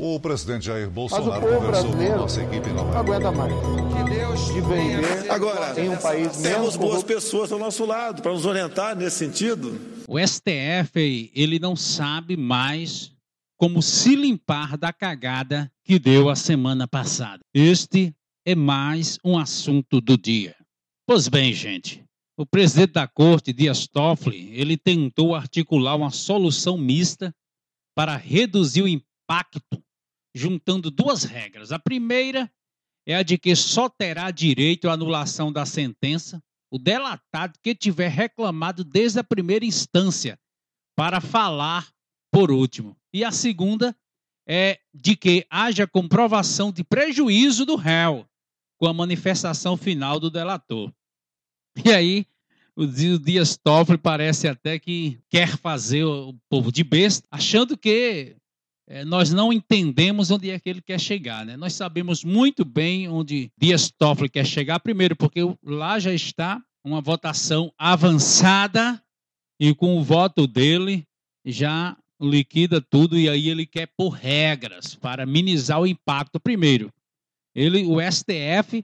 O presidente Jair Bolsonaro conversou com a nossa equipe não aguenta mais. Que Deus de vender Agora, em um país temos boas pessoas ao nosso lado para nos orientar nesse sentido. O STF ele não sabe mais como se limpar da cagada que deu a semana passada. Este é mais um assunto do dia. Pois bem, gente, o presidente da corte, Dias Toffoli, ele tentou articular uma solução mista para reduzir o impacto juntando duas regras. A primeira é a de que só terá direito à anulação da sentença o delatado que tiver reclamado desde a primeira instância para falar por último. E a segunda é de que haja comprovação de prejuízo do réu com a manifestação final do delator. E aí, o Dias Toffoli parece até que quer fazer o povo de besta, achando que é, nós não entendemos onde é que ele quer chegar. Né? Nós sabemos muito bem onde Dias Toffoli quer chegar, primeiro, porque lá já está uma votação avançada e com o voto dele já liquida tudo e aí ele quer pôr regras para minimizar o impacto. Primeiro, ele, o STF,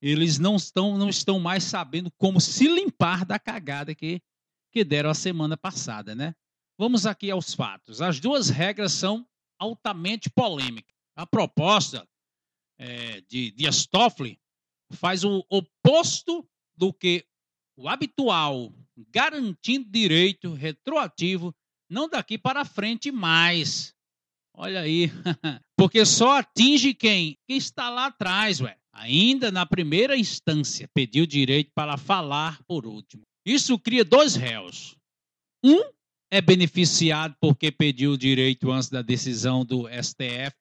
eles não estão, não estão mais sabendo como se limpar da cagada que, que deram a semana passada, né? Vamos aqui aos fatos. As duas regras são altamente polêmica. A proposta é, de Dias Toffoli faz o oposto do que o habitual, garantindo direito retroativo, não daqui para frente mais. Olha aí, porque só atinge quem? Quem está lá atrás, ué. Ainda na primeira instância, pediu direito para falar por último. Isso cria dois réus. Um é beneficiado porque pediu o direito antes da decisão do STF,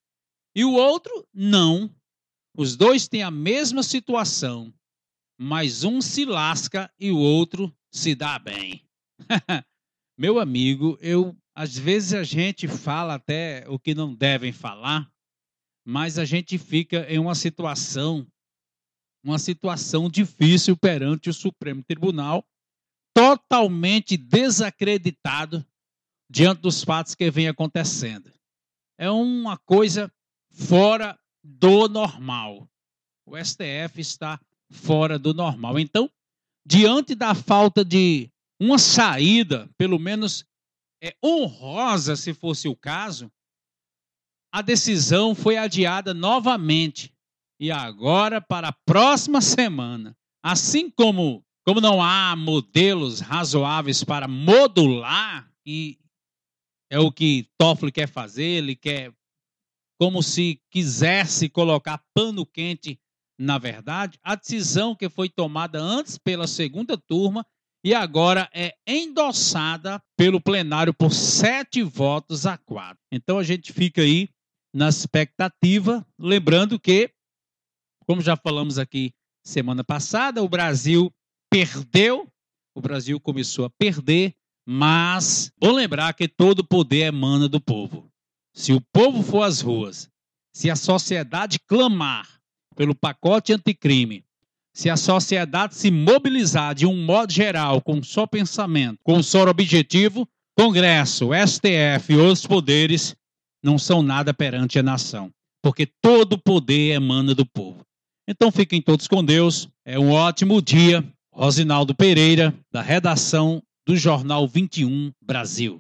e o outro não. Os dois têm a mesma situação, mas um se lasca e o outro se dá bem. Meu amigo, eu às vezes a gente fala até o que não devem falar, mas a gente fica em uma situação uma situação difícil perante o Supremo Tribunal totalmente desacreditado diante dos fatos que vem acontecendo. É uma coisa fora do normal. O STF está fora do normal. Então, diante da falta de uma saída, pelo menos é, honrosa, se fosse o caso, a decisão foi adiada novamente. E agora, para a próxima semana, assim como como não há modelos razoáveis para modular, e é o que Toffoli quer fazer, ele quer como se quisesse colocar pano quente na verdade, a decisão que foi tomada antes pela segunda turma e agora é endossada pelo plenário por sete votos a quatro. Então a gente fica aí na expectativa, lembrando que, como já falamos aqui semana passada, o Brasil perdeu, o Brasil começou a perder, mas vou lembrar que todo poder emana do povo. Se o povo for às ruas, se a sociedade clamar pelo pacote anticrime, se a sociedade se mobilizar de um modo geral, com só pensamento, com só objetivo, Congresso, STF e outros poderes não são nada perante a nação, porque todo poder emana do povo. Então fiquem todos com Deus. É um ótimo dia. Rosinaldo Pereira, da redação do Jornal 21 Brasil.